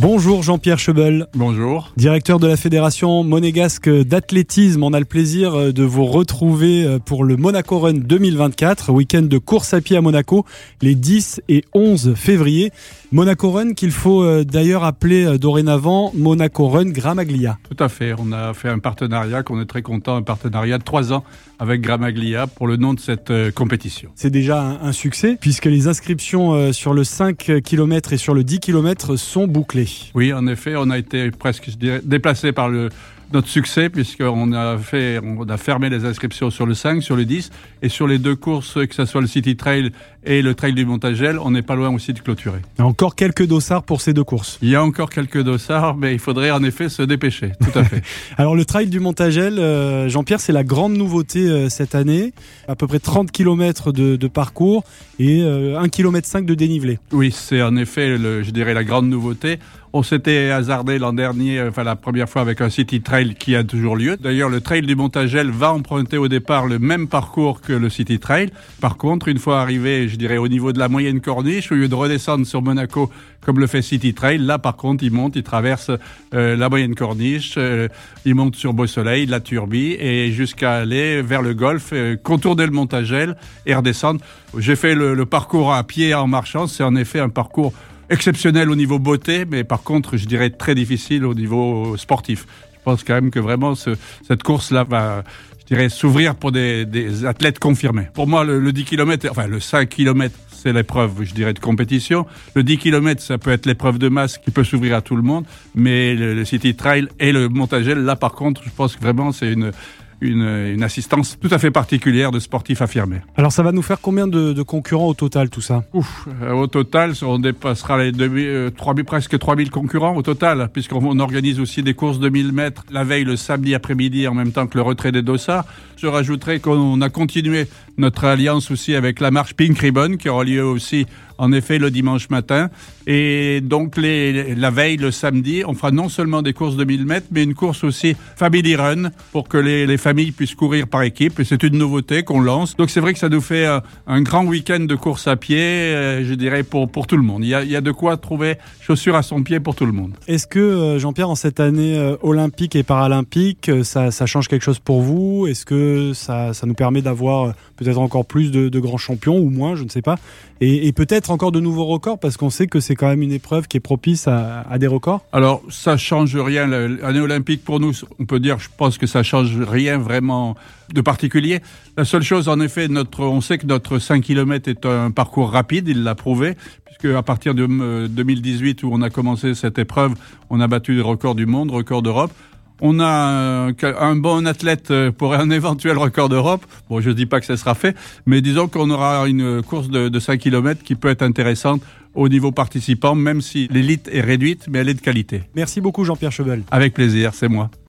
Bonjour Jean-Pierre Chebel. Bonjour. Directeur de la Fédération monégasque d'athlétisme. On a le plaisir euh, de vous retrouver euh, pour le Monaco Run 2024, week-end de course à pied à Monaco, les 10 et 11 février. Monaco Run qu'il faut euh, d'ailleurs appeler dorénavant Monaco Run Gramaglia. Tout à fait. On a fait un partenariat qu'on est très content, un partenariat de trois ans avec Gramaglia pour le nom de cette compétition. C'est déjà un, succès puisque les inscriptions sur le 5 km et sur le 10 km sont bouclées. Oui, en effet, on a été presque, déplacé par le, notre succès puisqu'on a fait, on a fermé les inscriptions sur le 5, sur le 10 et sur les deux courses, que ce soit le City Trail et le Trail du Montagel, on n'est pas loin aussi de clôturer. Il y a encore quelques dossards pour ces deux courses. Il y a encore quelques dossards, mais il faudrait en effet se dépêcher. Tout à fait. Alors le Trail du Montagel, euh, Jean-Pierre, c'est la grande nouveauté euh, cette année. À peu près 30 km de, parcours et 1 euh, km 5 de dénivelé. Oui, c'est en effet, le, je dirais, la grande nouveauté. On s'était hasardé l'an dernier, enfin la première fois avec un City Trail qui a toujours lieu. D'ailleurs, le Trail du Montagel va emprunter au départ le même parcours que le City Trail. Par contre, une fois arrivé, je dirais, au niveau de la moyenne corniche, au lieu de redescendre sur Monaco comme le fait City Trail, là, par contre, il monte, il traverse euh, la moyenne corniche, euh, il monte sur Beau Soleil, la Turbie, et jusqu'à aller vers le golfe, euh, contourner le Montagel et redescendre. J'ai fait le, le parcours à pied en marchant. C'est en effet un parcours exceptionnel au niveau beauté, mais par contre, je dirais très difficile au niveau sportif. Je pense quand même que vraiment ce, cette course-là va, je dirais, s'ouvrir pour des, des, athlètes confirmés. Pour moi, le, le 10 km, enfin le 5 km, c'est l'épreuve, je dirais, de compétition. Le 10 km, ça peut être l'épreuve de masse qui peut s'ouvrir à tout le monde, mais le, le City Trail et le Montagel, là par contre, je pense que vraiment c'est une une, assistance tout à fait particulière de sportifs affirmés. Alors ça va nous faire combien de, concurrents au total tout ça? Ouf, euh, Au total, on dépassera les 2000, 3000, euh, presque 3000 concurrents au total, puisqu'on organise aussi des courses de 1000 mètres la veille le samedi après-midi en même temps que le retrait des dossards. Je rajouterai qu'on a continué notre alliance aussi avec la marche Pink Ribbon qui aura lieu aussi en effet le dimanche matin. Et donc la veille, le samedi, on fera non seulement des courses de 1000 mètres, mais une course aussi Family Run pour que les, les familles puissent courir par équipe. Et c'est une nouveauté qu'on lance. Donc c'est vrai que ça nous fait un, un grand week-end de course à pied, euh, je dirais, pour, pour tout le monde. Il y, a, de quoi trouver chaussures à son pied pour tout le monde. Est-ce que, euh, Jean-Pierre, en cette année euh, olympique et paralympique, ça, change quelque chose pour vous? Est-ce que ça, ça nous permet d'avoir peut-être encore plus de, grands champions ou moins, je ne sais pas? Et peut-être encore de nouveaux records parce qu'on sait que c'est quand même une épreuve qui est propice à, des records Alors, ça change rien. L'année olympique, pour nous, on peut dire, je pense que ça change rien vraiment de particulier. La seule chose, en effet, notre, on sait que notre 5 km est un parcours rapide, il l'a prouvé, puisque à partir de 2018 où on a commencé cette épreuve, on a battu les records du monde, records d'Europe. On a un, bon athlète pour un éventuel record d'Europe. Bon, je ne dis pas que ça sera fait, mais disons qu'on aura une course de, de 5 km qui peut être intéressante au niveau participant, même si l'élite est réduite, mais elle est de qualité. Merci beaucoup Jean-Pierre Chevel. Avec plaisir, c'est moi.